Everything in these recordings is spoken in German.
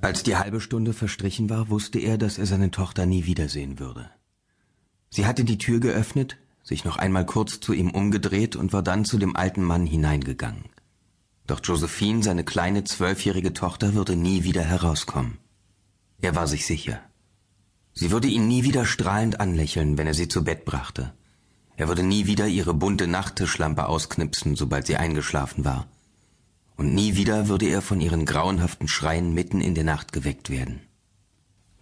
Als die halbe Stunde verstrichen war, wusste er, dass er seine Tochter nie wiedersehen würde. Sie hatte die Tür geöffnet, sich noch einmal kurz zu ihm umgedreht und war dann zu dem alten Mann hineingegangen. Doch Josephine, seine kleine zwölfjährige Tochter, würde nie wieder herauskommen. Er war sich sicher. Sie würde ihn nie wieder strahlend anlächeln, wenn er sie zu Bett brachte. Er würde nie wieder ihre bunte Nachttischlampe ausknipsen, sobald sie eingeschlafen war und nie wieder würde er von ihren grauenhaften Schreien mitten in der Nacht geweckt werden.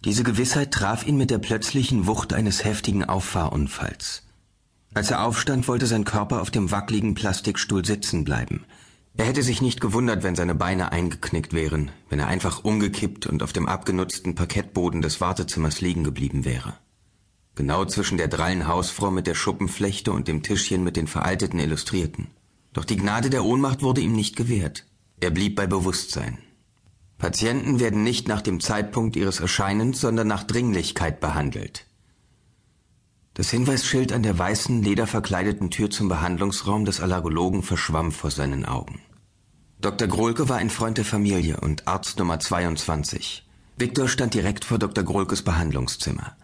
Diese Gewissheit traf ihn mit der plötzlichen Wucht eines heftigen Auffahrunfalls. Als er aufstand, wollte sein Körper auf dem wackligen Plastikstuhl sitzen bleiben. Er hätte sich nicht gewundert, wenn seine Beine eingeknickt wären, wenn er einfach umgekippt und auf dem abgenutzten Parkettboden des Wartezimmers liegen geblieben wäre. Genau zwischen der drallen Hausfrau mit der Schuppenflechte und dem Tischchen mit den veralteten Illustrierten. Doch die Gnade der Ohnmacht wurde ihm nicht gewährt. Er blieb bei Bewusstsein. Patienten werden nicht nach dem Zeitpunkt ihres Erscheinens, sondern nach Dringlichkeit behandelt. Das Hinweisschild an der weißen, lederverkleideten Tür zum Behandlungsraum des Allergologen verschwamm vor seinen Augen. Dr. Grohlke war ein Freund der Familie und Arzt Nummer 22. Viktor stand direkt vor Dr. Grohlkes Behandlungszimmer.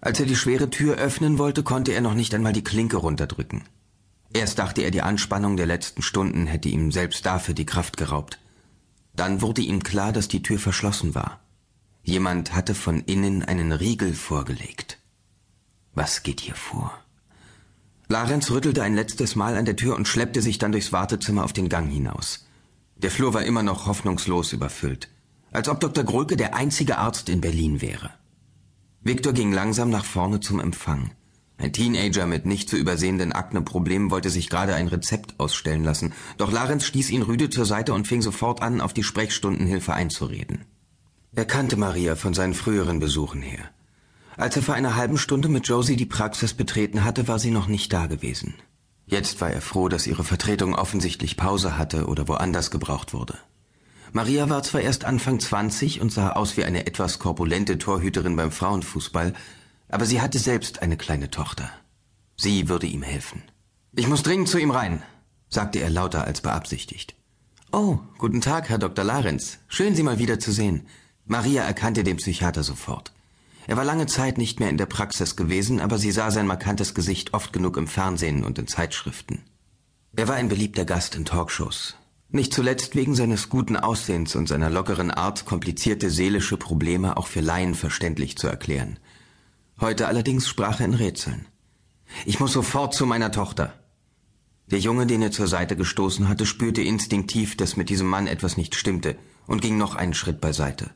Als er die schwere Tür öffnen wollte, konnte er noch nicht einmal die Klinke runterdrücken. Erst dachte er, die Anspannung der letzten Stunden hätte ihm selbst dafür die Kraft geraubt. Dann wurde ihm klar, dass die Tür verschlossen war. Jemand hatte von innen einen Riegel vorgelegt. Was geht hier vor? Larenz rüttelte ein letztes Mal an der Tür und schleppte sich dann durchs Wartezimmer auf den Gang hinaus. Der Flur war immer noch hoffnungslos überfüllt, als ob Dr. Grulke der einzige Arzt in Berlin wäre. Viktor ging langsam nach vorne zum Empfang. Ein Teenager mit nicht zu übersehenden Akneproblemen wollte sich gerade ein Rezept ausstellen lassen, doch Larenz stieß ihn rüde zur Seite und fing sofort an, auf die Sprechstundenhilfe einzureden. Er kannte Maria von seinen früheren Besuchen her. Als er vor einer halben Stunde mit Josie die Praxis betreten hatte, war sie noch nicht da gewesen. Jetzt war er froh, dass ihre Vertretung offensichtlich Pause hatte oder woanders gebraucht wurde. Maria war zwar erst Anfang 20 und sah aus wie eine etwas korpulente Torhüterin beim Frauenfußball, aber sie hatte selbst eine kleine Tochter. Sie würde ihm helfen. Ich muss dringend zu ihm rein, sagte er lauter als beabsichtigt. Oh, guten Tag, Herr Dr. Larenz. Schön, Sie mal wieder zu sehen. Maria erkannte den Psychiater sofort. Er war lange Zeit nicht mehr in der Praxis gewesen, aber sie sah sein markantes Gesicht oft genug im Fernsehen und in Zeitschriften. Er war ein beliebter Gast in Talkshows. Nicht zuletzt wegen seines guten Aussehens und seiner lockeren Art, komplizierte seelische Probleme auch für Laien verständlich zu erklären. Heute allerdings sprach er in Rätseln. Ich muss sofort zu meiner Tochter. Der Junge, den er zur Seite gestoßen hatte, spürte instinktiv, dass mit diesem Mann etwas nicht stimmte und ging noch einen Schritt beiseite.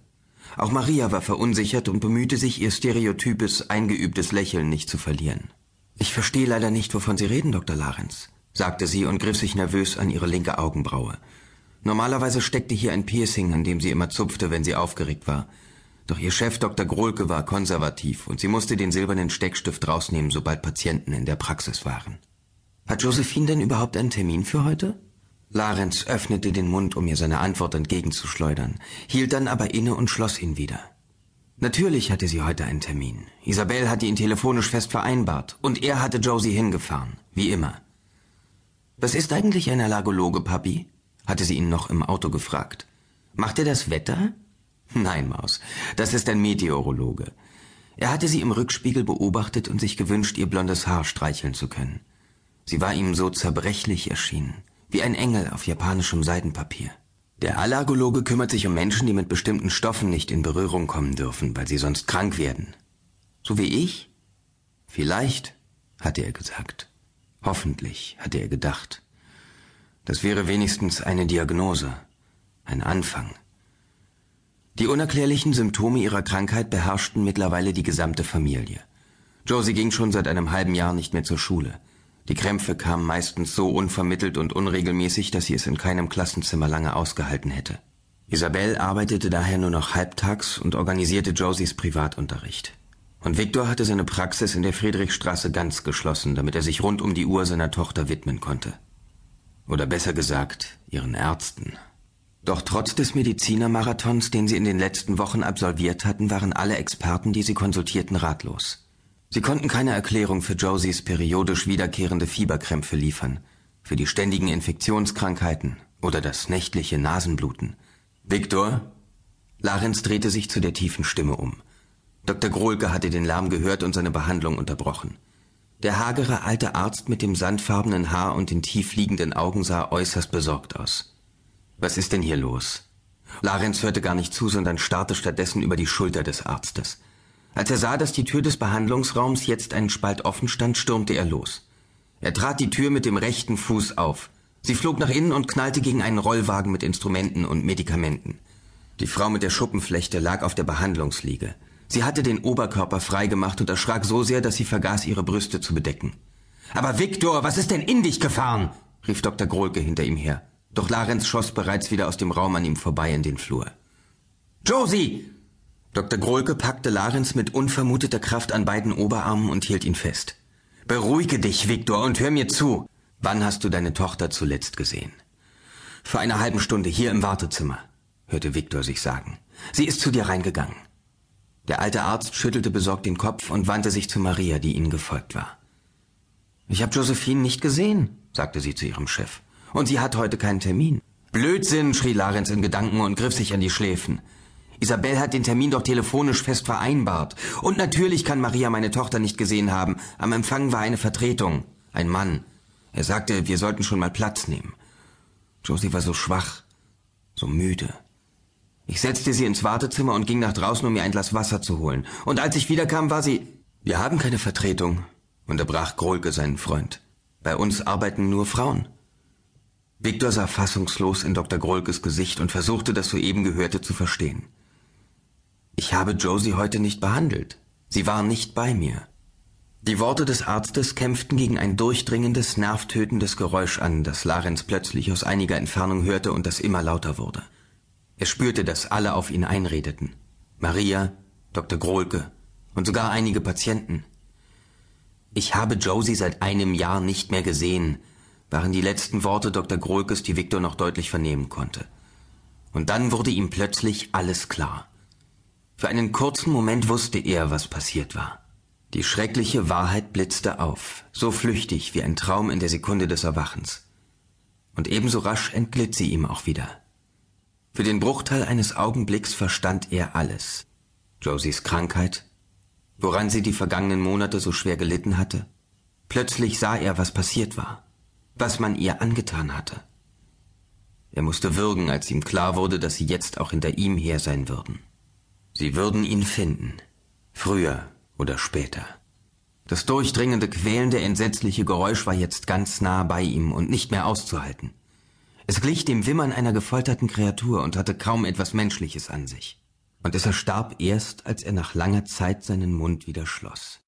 Auch Maria war verunsichert und bemühte sich, ihr stereotypes, eingeübtes Lächeln nicht zu verlieren. Ich verstehe leider nicht, wovon Sie reden, Dr. Larenz, sagte sie und griff sich nervös an ihre linke Augenbraue. Normalerweise steckte hier ein Piercing, an dem sie immer zupfte, wenn sie aufgeregt war. Doch ihr Chef Dr. Grohlke war konservativ und sie musste den silbernen Steckstift rausnehmen, sobald Patienten in der Praxis waren. Hat Josephine denn überhaupt einen Termin für heute? Larenz öffnete den Mund, um ihr seine Antwort entgegenzuschleudern, hielt dann aber inne und schloss ihn wieder. Natürlich hatte sie heute einen Termin. Isabel hatte ihn telefonisch fest vereinbart und er hatte Josie hingefahren, wie immer. Was ist eigentlich ein Allergologe, Papi? hatte sie ihn noch im Auto gefragt. Macht er das Wetter? Nein, Maus, das ist ein Meteorologe. Er hatte sie im Rückspiegel beobachtet und sich gewünscht, ihr blondes Haar streicheln zu können. Sie war ihm so zerbrechlich erschienen, wie ein Engel auf japanischem Seidenpapier. Der Allergologe kümmert sich um Menschen, die mit bestimmten Stoffen nicht in Berührung kommen dürfen, weil sie sonst krank werden. So wie ich? Vielleicht, hatte er gesagt. Hoffentlich, hatte er gedacht. Das wäre wenigstens eine Diagnose, ein Anfang. Die unerklärlichen Symptome ihrer Krankheit beherrschten mittlerweile die gesamte Familie. Josie ging schon seit einem halben Jahr nicht mehr zur Schule. Die Krämpfe kamen meistens so unvermittelt und unregelmäßig, dass sie es in keinem Klassenzimmer lange ausgehalten hätte. Isabel arbeitete daher nur noch halbtags und organisierte Josies Privatunterricht. Und Viktor hatte seine Praxis in der Friedrichstraße ganz geschlossen, damit er sich rund um die Uhr seiner Tochter widmen konnte. Oder besser gesagt, ihren Ärzten. Doch trotz des Medizinermarathons, den sie in den letzten Wochen absolviert hatten, waren alle Experten, die sie konsultierten, ratlos. Sie konnten keine Erklärung für Josies periodisch wiederkehrende Fieberkrämpfe liefern, für die ständigen Infektionskrankheiten oder das nächtliche Nasenbluten. Viktor? Larenz drehte sich zu der tiefen Stimme um. Dr. Grohlke hatte den Lärm gehört und seine Behandlung unterbrochen. Der hagere alte Arzt mit dem sandfarbenen Haar und den tief liegenden Augen sah äußerst besorgt aus. Was ist denn hier los? Larenz hörte gar nicht zu, sondern starrte stattdessen über die Schulter des Arztes. Als er sah, dass die Tür des Behandlungsraums jetzt einen Spalt offen stand, stürmte er los. Er trat die Tür mit dem rechten Fuß auf. Sie flog nach innen und knallte gegen einen Rollwagen mit Instrumenten und Medikamenten. Die Frau mit der Schuppenflechte lag auf der Behandlungsliege. Sie hatte den Oberkörper freigemacht und erschrak so sehr, dass sie vergaß, ihre Brüste zu bedecken. Aber Viktor, was ist denn in dich gefahren? rief Dr. Grohlke hinter ihm her. Doch Larenz schoss bereits wieder aus dem Raum an ihm vorbei in den Flur. Josie! Dr. Grohlke packte Larenz mit unvermuteter Kraft an beiden Oberarmen und hielt ihn fest. Beruhige dich, Viktor, und hör mir zu. Wann hast du deine Tochter zuletzt gesehen? Vor einer halben Stunde hier im Wartezimmer, hörte Viktor sich sagen. Sie ist zu dir reingegangen. Der alte Arzt schüttelte besorgt den Kopf und wandte sich zu Maria, die ihnen gefolgt war. Ich habe Josephine nicht gesehen, sagte sie zu ihrem Chef. Und sie hat heute keinen Termin. Blödsinn, schrie Larenz in Gedanken und griff sich an die Schläfen. Isabel hat den Termin doch telefonisch fest vereinbart. Und natürlich kann Maria meine Tochter nicht gesehen haben. Am Empfang war eine Vertretung. Ein Mann. Er sagte, wir sollten schon mal Platz nehmen. Josie war so schwach, so müde. Ich setzte sie ins Wartezimmer und ging nach draußen, um mir ein Glas Wasser zu holen. Und als ich wiederkam, war sie... Wir haben keine Vertretung, unterbrach Grohlke seinen Freund. Bei uns arbeiten nur Frauen. Viktor sah fassungslos in Dr. Grohlkes Gesicht und versuchte, das soeben Gehörte zu verstehen. Ich habe Josie heute nicht behandelt. Sie war nicht bei mir. Die Worte des Arztes kämpften gegen ein durchdringendes, nervtötendes Geräusch an, das Larenz plötzlich aus einiger Entfernung hörte und das immer lauter wurde. Er spürte, dass alle auf ihn einredeten. Maria, Dr. Grohlke und sogar einige Patienten. Ich habe Josie seit einem Jahr nicht mehr gesehen, waren die letzten Worte Dr. Grohlkes, die Viktor noch deutlich vernehmen konnte. Und dann wurde ihm plötzlich alles klar. Für einen kurzen Moment wusste er, was passiert war. Die schreckliche Wahrheit blitzte auf, so flüchtig wie ein Traum in der Sekunde des Erwachens. Und ebenso rasch entglitt sie ihm auch wieder. Für den Bruchteil eines Augenblicks verstand er alles. Josies Krankheit, woran sie die vergangenen Monate so schwer gelitten hatte. Plötzlich sah er, was passiert war, was man ihr angetan hatte. Er musste würgen, als ihm klar wurde, dass sie jetzt auch hinter ihm her sein würden. Sie würden ihn finden, früher oder später. Das durchdringende, quälende, entsetzliche Geräusch war jetzt ganz nah bei ihm und nicht mehr auszuhalten. Es glich dem Wimmern einer gefolterten Kreatur und hatte kaum etwas Menschliches an sich. Und es erstarb erst, als er nach langer Zeit seinen Mund wieder schloss.